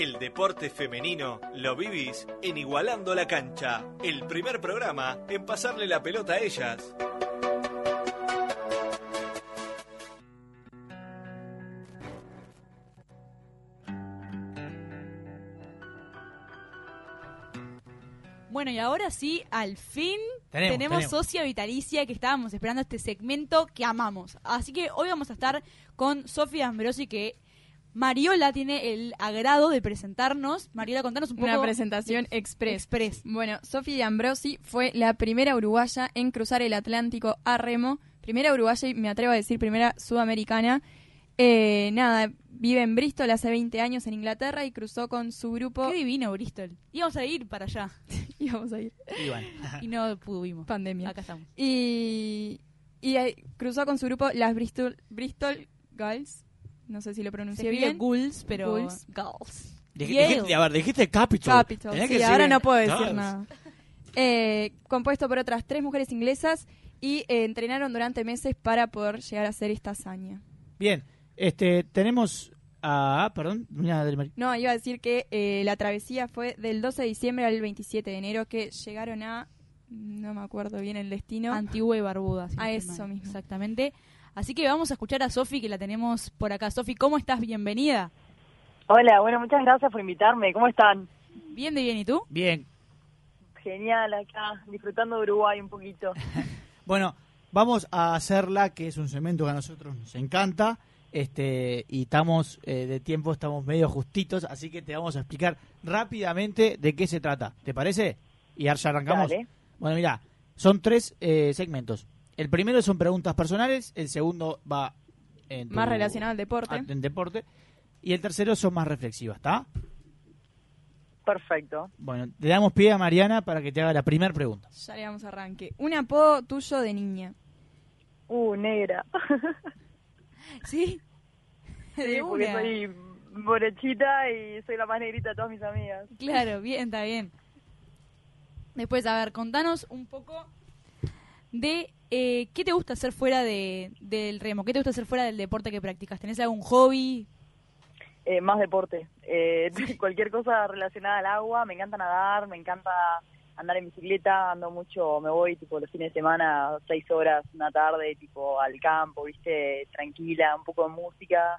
El deporte femenino lo vivís en Igualando la Cancha, el primer programa en pasarle la pelota a ellas. Bueno, y ahora sí, al fin Tenemos, tenemos, socia vitalicia que estábamos esperando este segmento que amamos. Así que hoy vamos a estar con Sofía Ambrosi que Mariola tiene el agrado de presentarnos. Mariola, contanos un poco. Una presentación de- express. express. Bueno, Sofía Ambrosi fue la primera uruguaya en cruzar el Atlántico a remo. Primera uruguaya y me atrevo a decir primera sudamericana. Eh, nada, vive en Bristol hace 20 años en Inglaterra y cruzó con su grupo. Qué divino Bristol. Íbamos a ir para allá Íbamos a ir. Y bueno, y no pudimos. Pandemia. Acá estamos. Y, y cruzó con su grupo las Bristol, Bristol Girls. No sé si lo pronuncié bien. Ghouls, pero Ghouls. Dij- Yale. dijiste, a ver, dijiste Capital. Capital. Tenés Sí, que ahora no puedo decir nada. Eh, compuesto por otras tres mujeres inglesas y eh, entrenaron durante meses para poder llegar a hacer esta hazaña. Bien, este, tenemos a, perdón, una del Mar- No, iba a decir que eh, la travesía fue del 12 de diciembre al 27 de enero que llegaron a, no me acuerdo bien el destino. Antigua y Barbuda. si A eso mal. mismo. Exactamente. Así que vamos a escuchar a Sofi que la tenemos por acá. Sofi, ¿cómo estás? Bienvenida. Hola, bueno, muchas gracias por invitarme. ¿Cómo están? Bien de bien, ¿y tú? Bien, Genial acá, disfrutando de Uruguay un poquito. bueno, vamos a hacerla, que es un segmento que a nosotros nos encanta. Este, y estamos eh, de tiempo, estamos medio justitos, así que te vamos a explicar rápidamente de qué se trata. ¿Te parece? Y ahora ya arrancamos. Dale. Bueno, mira, son tres eh, segmentos. El primero son preguntas personales, el segundo va en tu- Más relacionado al deporte. a- en deporte, y el tercero son más reflexivas, ¿está? Perfecto. Bueno, le damos pie a Mariana para que te haga la primera pregunta. Ya le damos arranque. Un apodo tuyo de niña. Uh, negra. Sí. sí, De porque una. soy borechita y soy la más negrita de todas mis amigas. Claro, bien, está bien. Después, a ver, contanos un poco de eh, qué te gusta hacer fuera de, del remo, qué te gusta hacer fuera del deporte que practicas. ¿Tenés algún hobby? Eh, más deporte. Eh, cualquier cosa relacionada al agua. Me encanta nadar, me encanta andar en bicicleta. Ando mucho, me voy tipo los fines de semana, seis horas, una tarde, tipo al campo, viste, tranquila, un poco de música.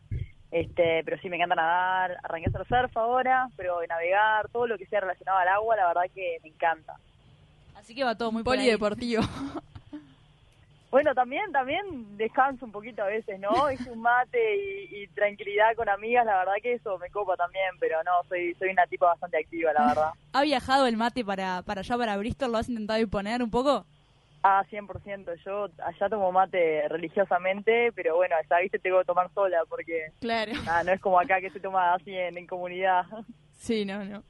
Este, pero sí, me encanta nadar. Arranqué a hacer surf ahora, pero navegar, todo lo que sea relacionado al agua, la verdad que me encanta. Así que va todo muy por ahí. Polideportivo. Bueno, también, también descanso un poquito a veces, ¿no? Es un mate y, y tranquilidad con amigas, la verdad que eso me copa también, pero no, soy soy una tipa bastante activa, la verdad. ¿Ha viajado el mate para, para allá, para Bristol? ¿Lo has intentado imponer un poco? Ah, 100%, yo allá tomo mate religiosamente, pero bueno, allá, viste, tengo que tomar sola, porque Claro. ah, no es como acá que se toma así en, en comunidad. Sí, no, no.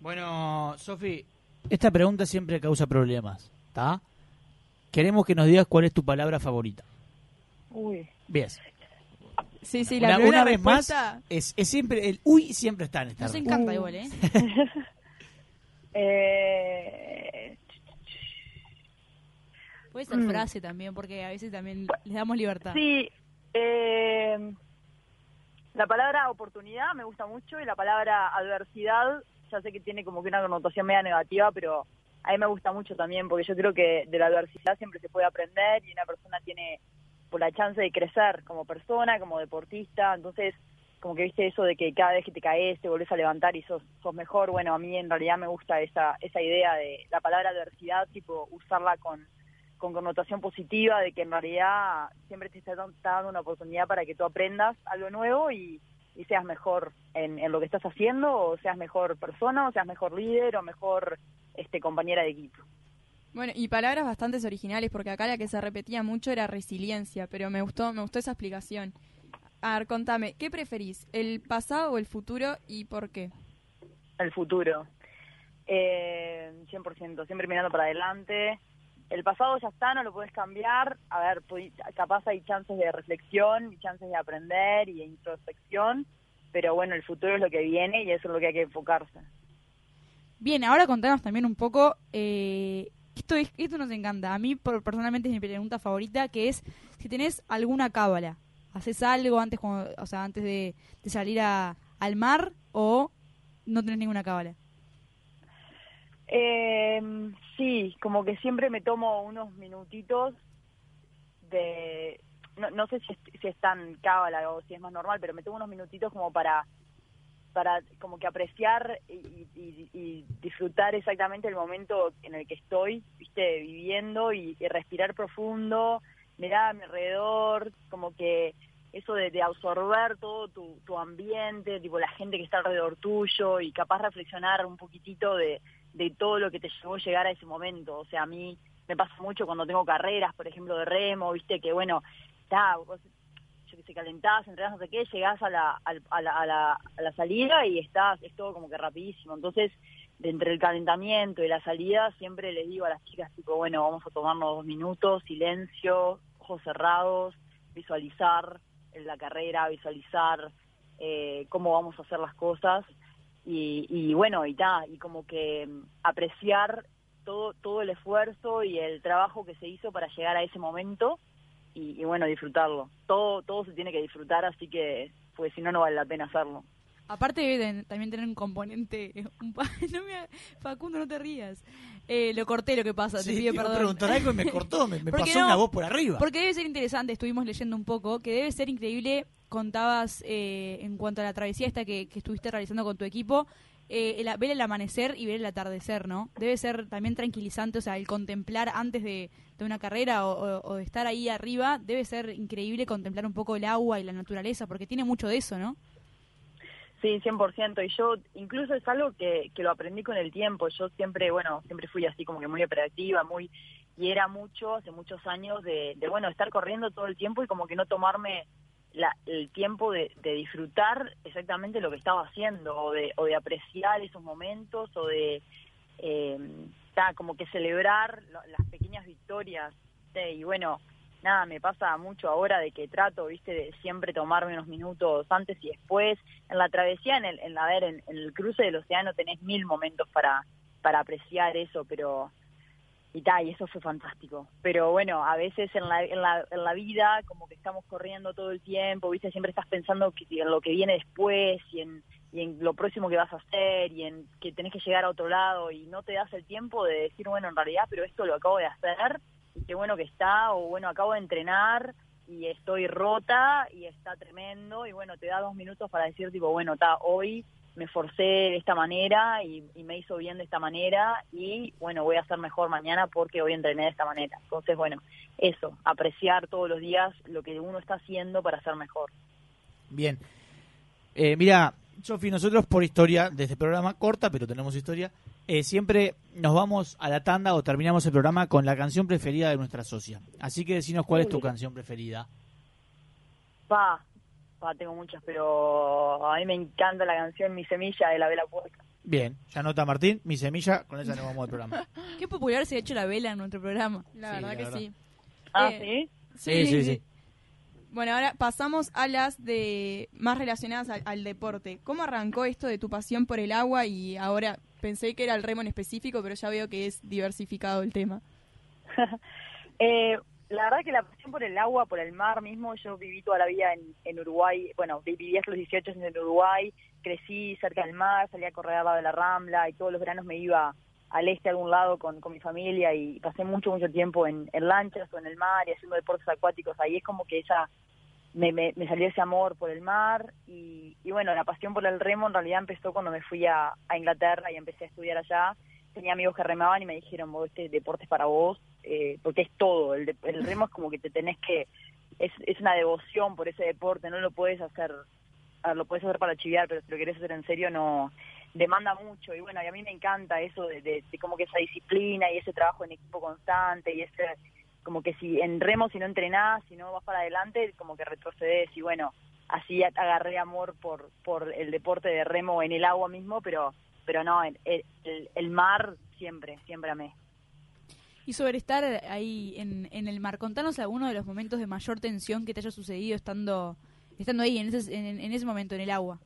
Bueno, Sofi, esta pregunta siempre causa problemas, ¿está? Queremos que nos digas cuál es tu palabra favorita. Uy, Bien. Sí, sí, la una, primera una vez más, es, es siempre, el uy siempre está en esta Nos respuesta. encanta igual, ¿eh? eh, Puede ser Mm. frase también, porque a veces también les damos libertad. Sí, eh, la palabra oportunidad me gusta mucho y la palabra adversidad, ya sé que tiene como que una connotación media negativa, pero a mí me gusta mucho también porque yo creo que de la adversidad siempre se puede aprender y una persona tiene por la chance de crecer como persona, como deportista, entonces como que viste eso de que cada vez que te caes te volvés a levantar y sos, sos mejor, bueno, a mí en realidad me gusta esa, esa idea de la palabra adversidad, tipo usarla con con connotación positiva de que en realidad siempre te está, dan- está dando una oportunidad para que tú aprendas algo nuevo y, y seas mejor en, en lo que estás haciendo, o seas mejor persona, o seas mejor líder, o mejor este compañera de equipo. Bueno, y palabras bastante originales, porque acá la que se repetía mucho era resiliencia, pero me gustó, me gustó esa explicación. A ver, contame, ¿qué preferís? ¿El pasado o el futuro y por qué? El futuro. Eh, 100%, siempre mirando para adelante. El pasado ya está, no lo puedes cambiar. A ver, capaz hay chances de reflexión, y chances de aprender y de introspección, pero bueno, el futuro es lo que viene y eso es lo que hay que enfocarse. Bien, ahora contanos también un poco. eh, esto, es, esto nos encanta. A mí, por- personalmente, es mi pregunta favorita, que es si tenés alguna cábala. ¿Haces algo antes, cuando- o sea, antes de, de salir a- al mar o no tenés ninguna cábala? Eh, sí, como que siempre me tomo unos minutitos de... No, no sé si es, si es tan cábala o si es más normal, pero me tomo unos minutitos como para para como que apreciar y, y- y disfrutar exactamente el momento en el que estoy, viste, viviendo y, respirar profundo, mirar a mi alrededor, como que eso de, de absorber todo tu, tu ambiente, tipo la gente que está alrededor tuyo y capaz reflexionar un poquitito de, de todo lo que te llevó a llegar a ese momento. O sea, a mí me pasa mucho cuando tengo carreras, por ejemplo, de remo, viste, que bueno, está, sé, calentás, entrenás, no sé qué, llegás a la, al- a, la, a, la, a la salida y estás, es todo como que rapidísimo. Entonces, entre el calentamiento y la salida, siempre les digo a las chicas, tipo, bueno, vamos a tomarnos dos minutos, silencio, ojos cerrados, visualizar la carrera, visualizar eh, cómo vamos a hacer las cosas y, y bueno, y ta, y como que mm, apreciar todo, todo el esfuerzo y el trabajo que se hizo para llegar a ese momento y, y bueno, disfrutarlo. Todo, todo se tiene que disfrutar, así que, pues si no, no vale la pena hacerlo. Aparte debe ten- también tener un componente... un pa- no me ha- Facundo, no te rías. Eh, lo corté lo que pasa, Sí, te pido perdón. preguntar algo y me cortó, me, me ¿Por qué pasó no? una voz por arriba. Porque debe ser interesante, estuvimos leyendo un poco, que debe ser increíble, contabas eh, en cuanto a la travesía esta que, que estuviste realizando con tu equipo, eh, el, ver el amanecer y ver el atardecer, ¿no? Debe ser también tranquilizante, o sea, el contemplar antes de, de una carrera o, o- de estar ahí arriba, debe ser increíble contemplar un poco el agua y la naturaleza, porque tiene mucho de eso, ¿no? Sí, 100%. Y yo, incluso es algo que, que lo aprendí con el tiempo. Yo siempre, bueno, siempre fui así como que muy operativa, muy y era mucho, hace muchos años, de, de bueno, estar corriendo todo el tiempo y como que no tomarme la- el tiempo de, de disfrutar exactamente lo que estaba haciendo o de, o de apreciar esos momentos o de, eh, como que celebrar las pequeñas victorias. Y bueno, nada, me pasa mucho ahora de que trato, viste, de siempre tomarme unos minutos antes y después. En la travesía, en el, en, a ver, en, en el cruce del océano tenés mil momentos para, para apreciar eso, pero y tal, y eso fue fantástico. Pero bueno, a veces en la, en la, en la vida, como que estamos corriendo todo el tiempo, viste, siempre estás pensando que, en lo que viene después y en, y en lo próximo que vas a hacer y en que tenés que llegar a otro lado y no te das el tiempo de decir, bueno, en realidad, pero esto lo acabo de hacer y qué bueno que está, o bueno, acabo de entrenar y estoy rota y está tremendo y bueno, te da dos minutos para decir, tipo, bueno, está, hoy me forcé de esta manera y, y me hizo bien de esta manera y bueno, voy a ser mejor mañana porque hoy entrené de esta manera. Entonces, bueno, eso, apreciar todos los días lo que uno está haciendo para ser mejor. Bien. Eh, mira, Sofi, nosotros por historia, de este programa, corta, pero tenemos historia, eh, siempre nos vamos a la tanda o terminamos el programa con la canción preferida de nuestra socia. Así que decinos cuál es tu canción preferida. Pa, pa, tengo muchas, pero a mí me encanta la canción Mi Semilla de la Vela Puerca. Bien, ya nota Martín, mi semilla, con esa nos vamos al programa. Qué popular se ha hecho la vela en nuestro programa. La Sí, verdad la que verdad. sí. Ah, Eh, ¿sí? Sí, sí, sí. Bueno, ahora pasamos a las de más relacionadas al, al deporte. ¿Cómo arrancó esto de tu pasión por el agua y ahora pensé que era el remo en específico, pero ya veo que es diversificado el tema? Eh, la verdad que la pasión por el agua, por el mar mismo, yo viví toda la vida en, en Uruguay, bueno, vi- viví hasta los 18 años en Uruguay, crecí cerca del mar, salía a correr al lado de la Rambla y todos los veranos me iba al este a algún lado con, con mi familia y pasé mucho, mucho tiempo en, lanchas o en el mar y haciendo deportes acuáticos. Ahí es como que esa me, me, salió ese amor por el mar y, y bueno, la pasión por el remo en realidad empezó cuando me fui a Inglaterra y empecé a estudiar allá. Tenía amigos que remaban y me dijeron, vos este deporte es para vos, eh, porque es todo. El, el remo es como que te tenés que, es, es una devoción por ese deporte, no lo puedes hacer, lo puedes hacer para chiviar, pero si lo querés hacer en serio no demanda mucho y bueno, y a mí me encanta eso de, de, como que esa disciplina y ese trabajo en equipo constante y ese como que si en remo si no entrenás, si no vas para adelante, como que retrocedes y bueno, así agarré amor por por el deporte de remo en el agua mismo, pero pero no, el, el, el mar siempre, siempre amé. Y sobre estar ahí en, en el mar, contanos alguno de los momentos de mayor tensión que te haya sucedido estando estando ahí, en ese, en, en ese momento, en el agua.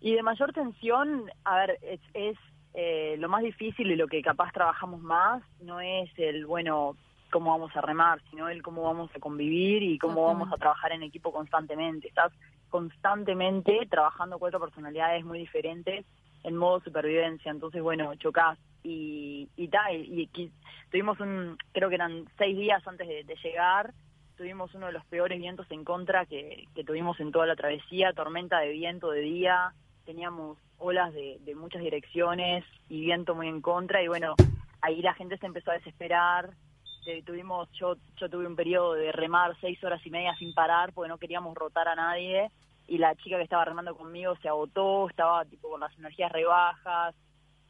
Y de mayor tensión, a ver, es, es eh, lo más difícil y lo que capaz trabajamos más, no es el, bueno, cómo vamos a remar, sino el cómo vamos a convivir y cómo vamos a trabajar en equipo constantemente. Estás constantemente trabajando cuatro personalidades muy diferentes en modo supervivencia. Entonces, bueno, chocás y, y, ta, y, y tuvimos un, creo que eran seis días antes de, de, llegar, tuvimos uno de los peores vientos en contra que, que tuvimos en toda la travesía, tormenta de viento de día, teníamos olas de, de muchas direcciones y viento muy en contra y bueno, ahí la gente se empezó a desesperar, tuvimos, yo, yo tuve un periodo de remar seis horas y media sin parar porque no queríamos rotar a nadie y la chica que estaba remando conmigo se agotó, estaba tipo con las energías rebajas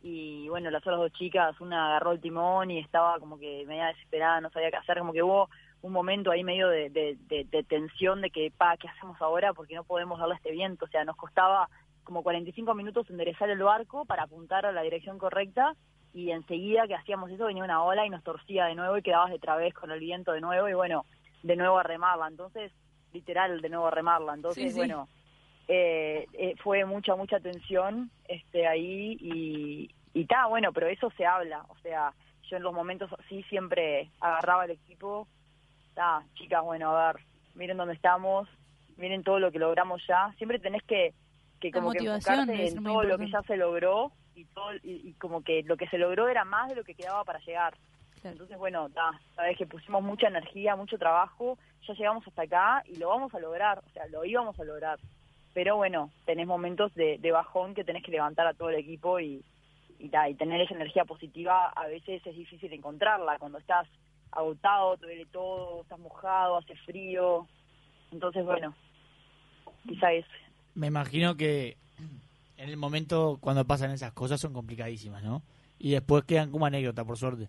y bueno, las otras dos chicas, una agarró el timón y estaba como que media desesperada, no sabía qué hacer, como que hubo un momento ahí medio de, de, de, de tensión de que, pa, ¿qué hacemos ahora? Porque no podemos darle este viento, o sea, nos costaba como 45 minutos enderezar el barco para apuntar a la dirección correcta y enseguida que hacíamos eso venía una ola y nos torcía de nuevo y quedabas de través con el viento de nuevo y bueno, de nuevo a remarla, entonces, literal, de nuevo a remarla, entonces, Sí, sí. bueno, eh, eh, fue mucha, mucha tensión este ahí y, y ta, bueno, pero eso se habla, o sea, yo en los momentos así siempre agarraba el equipo, ta, chicas, bueno, a ver, miren dónde estamos, miren todo lo que logramos ya, siempre tenés que, que como que enfocarte en todo lo que ya se logró y todo y, y como que lo que se logró era más de lo que quedaba para llegar. Claro. Entonces, bueno, ta, sabes que pusimos mucha energía, mucho trabajo, ya llegamos hasta acá y lo vamos a lograr, o sea, lo íbamos a lograr. Pero bueno, tenés momentos de, de bajón que tenés que levantar a todo el equipo y, y, ta, y tener esa energía positiva a veces es difícil encontrarla cuando estás agotado, te duele todo, estás mojado, hace frío. Entonces, bueno, quizá es Me imagino que en el momento cuando pasan esas cosas son complicadísimas, ¿no? Y después quedan como anécdota, por suerte.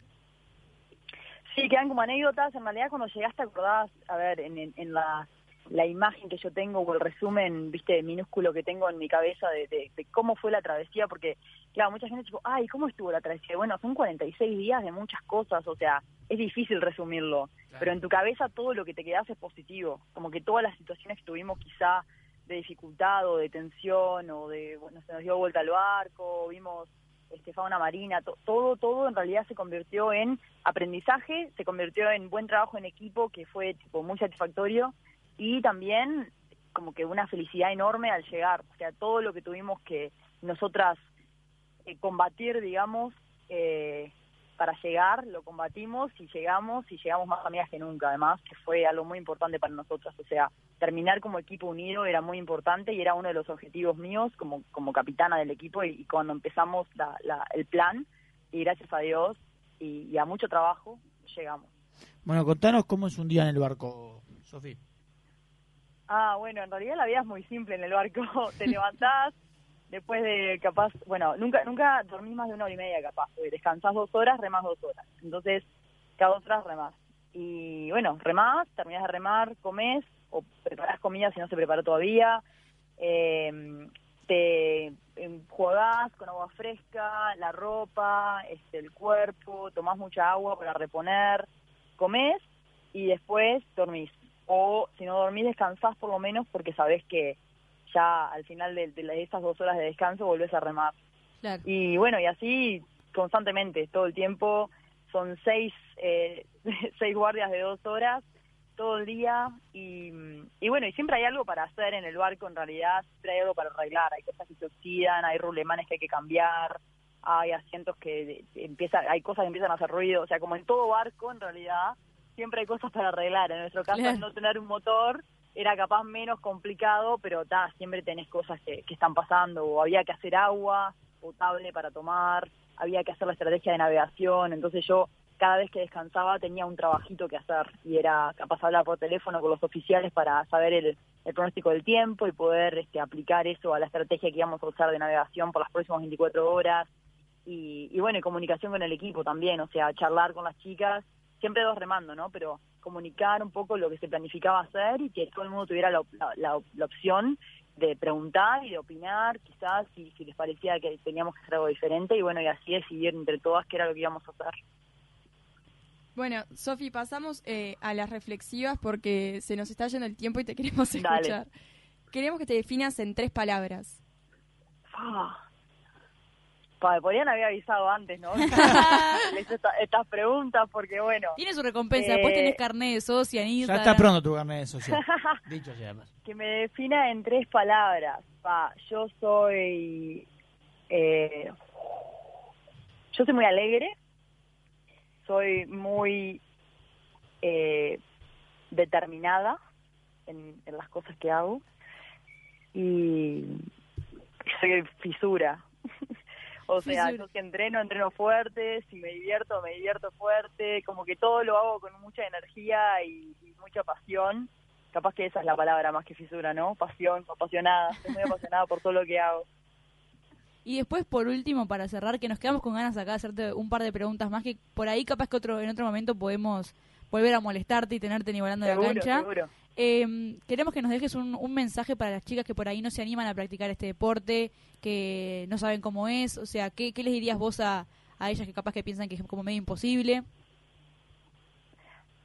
Sí, quedan como anécdotas. En realidad, cuando llegaste, acordás, a ver, en, en, en la, la imagen que yo tengo o el resumen, viste, minúsculo que tengo en mi cabeza de, de, de cómo fue la travesía, porque, claro, mucha gente tipo, ay, ¿cómo estuvo la travesía? Bueno, son 46 días de muchas cosas, o sea, es difícil resumirlo, pero en tu cabeza todo lo que te quedas es positivo, como que todas las situaciones que tuvimos quizá de dificultad o de tensión o de, bueno, se nos dio vuelta al barco, vimos este, fauna marina, to- todo, todo en realidad se convirtió en aprendizaje, se convirtió en buen trabajo en equipo que fue tipo muy satisfactorio y también como que una felicidad enorme al llegar, o sea, todo lo que tuvimos que nosotras eh, combatir, digamos, eh, para llegar, lo combatimos y llegamos y llegamos más amigas que nunca, además, que fue algo muy importante para nosotras, o sea, terminar como equipo unido era muy importante y era uno de los objetivos míos como, como capitana del equipo y, y cuando empezamos la, la- el plan, y gracias a Dios y, y a mucho trabajo, llegamos. Bueno, contanos cómo es un día en el barco, Sofía. Ah, bueno, en realidad la vida es muy simple en el barco. Te levantás, después de capaz, bueno, nunca nunca dormís más de una hora y media capaz, descansás dos horas, remás dos horas. Entonces, cada dos horas remás. Y bueno, remás, terminás de remar, comés, o preparás comida si no se preparó todavía, eh, te enjuagás con agua fresca, la ropa, este, el cuerpo, tomás mucha agua para reponer, comés y después dormís. O si no dormís, descansás por lo menos porque sabés que ya al final de, de esas dos horas de descanso volvés a remar. Claro. Y bueno, y así constantemente, todo el tiempo. Son seis, eh, seis guardias de dos horas todo el día. Y, y bueno, y siempre hay algo para hacer en el barco, en realidad. Siempre hay algo para arreglar. Hay cosas que se oxidan, hay rulemanes que hay que cambiar, hay asientos que empiezan, hay cosas que empiezan a hacer ruido. O sea, como en todo barco, en realidad, siempre hay cosas para arreglar. En nuestro caso, al no tener un motor, era capaz menos complicado, pero ta, siempre tenés cosas que, que están pasando, o había que hacer agua potable para tomar, había que hacer la estrategia de navegación, entonces yo cada vez que descansaba tenía un trabajito que hacer y era capaz hablar por teléfono con los oficiales para saber el, el pronóstico del tiempo y poder este, aplicar eso a la estrategia que íbamos a usar de navegación por las próximas 24 horas y, y bueno, y comunicación con el equipo también, o sea, charlar con las chicas, siempre dos remando, ¿no? Pero comunicar un poco lo que se planificaba hacer y que todo el mundo tuviera la, la- la- la opción de preguntar y de opinar, quizás, si, si les parecía que teníamos que hacer algo diferente, y bueno, y así decidir entre todas qué era lo que íbamos a hacer. Bueno, Sofi, pasamos eh, a las reflexivas porque se nos está yendo el tiempo y te queremos Dale. escuchar. Queremos que te definas en tres palabras. Ah. Pa, podrían haber avisado antes, ¿no? Les esta- estas preguntas porque, bueno, Tiene su recompensa, después Eh, tenés carnet de socia en Ya está pronto tu carnet de social. Dicho sea. de paso. que me defina en tres palabras. Pa, yo soy... eh, yo soy muy alegre, soy muy eh, determinada en, en las cosas que hago y soy fisura. O sea, yo si entreno, entreno fuerte, si me divierto, me divierto fuerte, como que todo lo hago con mucha energía y, y mucha pasión. Capaz que esa es la palabra más que fisura, ¿no? Pasión, apasionada. Estoy muy apasionada por todo lo que hago. Y después, por último, para cerrar, que nos quedamos con ganas acá de hacerte un par de preguntas más, que por ahí capaz que otro en otro momento podemos volver a molestarte y tenerte nivelando la cancha. seguro. Eh, queremos que nos dejes un, mensaje para las chicas que por ahí no se animan a practicar este deporte, que no saben cómo es, o sea, ¿qué, les dirías vos a, a ellas que capaz que piensan que es como medio imposible?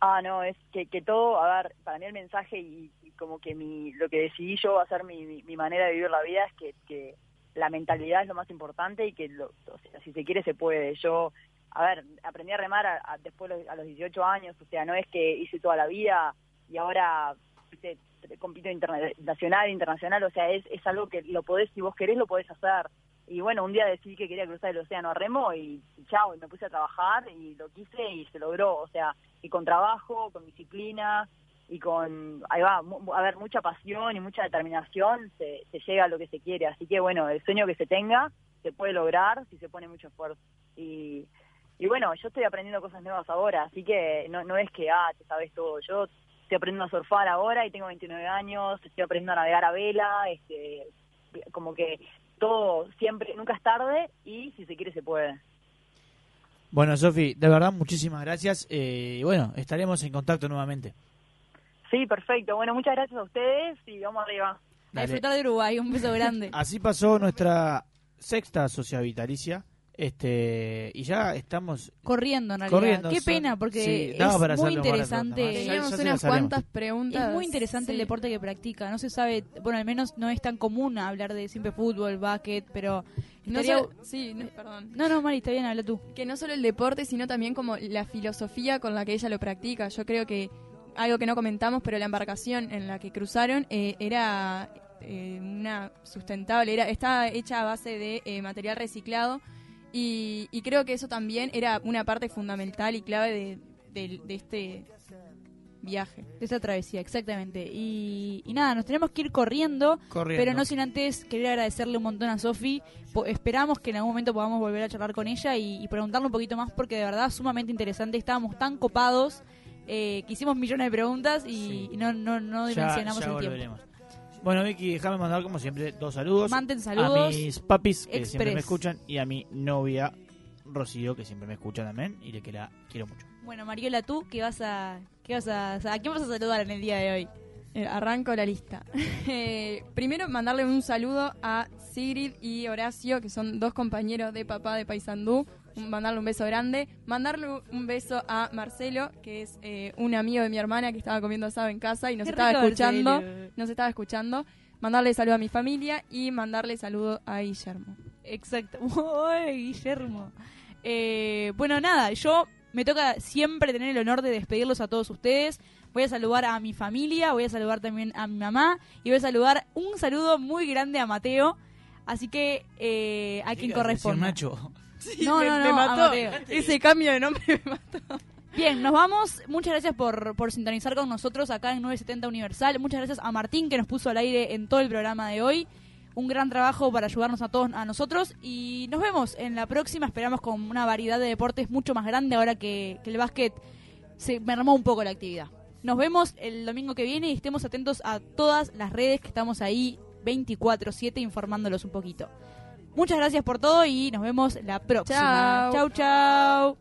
Ah, no, es que, que todo, a ver, para mí el mensaje y, como que mi, lo que decidí yo hacer mi, mi, mi manera de vivir la vida es que, que la mentalidad es lo más importante y que lo, o sea, si se quiere se puede. Yo, a ver, aprendí a remar a, a- después a los 18 años, o sea, no es que hice toda la vida y ahora compito interna- nacional, internacional, o sea, es, es algo que lo podés, si vos querés, lo podés hacer. Y bueno, un día decidí que quería cruzar el océano a remo y, chao, y me puse a trabajar y lo quise y se logró, o sea, y con trabajo, con disciplina y con, ahí va, a ver, mucha pasión y mucha determinación se, se llega a lo que se quiere. Así que bueno, el sueño que se tenga se puede lograr si se pone mucho esfuerzo. Y, y bueno, yo estoy aprendiendo cosas nuevas ahora, así que no, no es que, ah, te sabes todo. Yo estoy aprendiendo a surfar ahora y tengo 29 años, estoy aprendiendo a navegar a vela, este, como que todo siempre, nunca es tarde y si se quiere se puede. Bueno, Sofi, de verdad, muchísimas gracias. Eh, y bueno, estaremos en contacto nuevamente. Sí, perfecto. Bueno, muchas gracias a ustedes y vamos arriba. A Dale. disfrutar de Uruguay, un beso grande. Así pasó nuestra sexta socia vitalicia. Este, y ya estamos. Corriendo, en realidad. Corriendo, Qué son- pena, porque sí, daba para es muy interesante. Ya- Teníamos ya unas cuantas preguntas. Es muy interesante el deporte que practica. No se sabe, bueno, al menos no es tan común hablar de siempre fútbol, básquet, pero No estaría- solo- sí, no, perdón. No, no, Mari, está bien, habla tú. Que no solo el deporte, sino también como la filosofía con la que ella lo practica. Yo creo que algo que no comentamos, pero la embarcación en la que cruzaron eh, era eh, una sustentable, era estaba hecha a base de eh, material reciclado y, y creo que eso también era una parte fundamental y clave de, de- de este viaje. De esa travesía, exactamente. Y, y nada, nos tenemos que ir corriendo, Corriendo. pero no sin antes querer agradecerle un montón a Sofi. Esperamos que en algún momento podamos volver a charlar con ella y, y preguntarle un poquito más, porque de verdad sumamente interesante. Estábamos tan copados eh, que hicimos millones de preguntas y, Sí. y no, no, no Ya, dimensionamos ya el tiempo. Bueno, Vicky, déjame mandar como siempre dos saludos. Manden A saludos. mis papis que siempre me escuchan y a mi novia Rocío que siempre me escucha también y le que la quiero mucho. Bueno, Mariola, tú, ¿qué vas a, qué vas a, a quién vas a saludar en el día de hoy? Eh, arranco la lista. Eh, primero, mandarle un saludo a Sigrid y Horacio, que son dos compañeros de papá de Paysandú. Mandarle un beso grande. Mandarle un beso a Marcelo, que es eh, un amigo de mi hermana que estaba comiendo asado en casa y nos Qué estaba rico, escuchando. Marcelo. Nos estaba escuchando. Mandarle saludo a mi familia y mandarle saludo a Guillermo. Exacto. Uy, Guillermo. Eh, bueno, nada, yo me toca siempre tener el honor de despedirlos a todos ustedes. Voy a saludar a mi familia, voy a saludar también a mi mamá y voy a saludar un saludo muy grande a Mateo. Así que eh, a quien señor Nacho. No, me, no, me a mató. Mateo. Ese cambio de nombre me mató. Bien, nos vamos. Muchas gracias por, por sintonizar con nosotros acá en 970 Universal. Muchas gracias a Martín que nos puso al aire en todo el programa de hoy. Un gran trabajo para ayudarnos a todos a nosotros y nos vemos en la próxima. Esperamos con una variedad de deportes mucho más grande ahora que, que el básquet se mermó un poco la actividad. Nos vemos el domingo que viene y estemos atentos a todas las redes que estamos ahí 24/7 informándolos un poquito. Muchas gracias por todo y nos vemos la próxima. Chao. Chau, chau.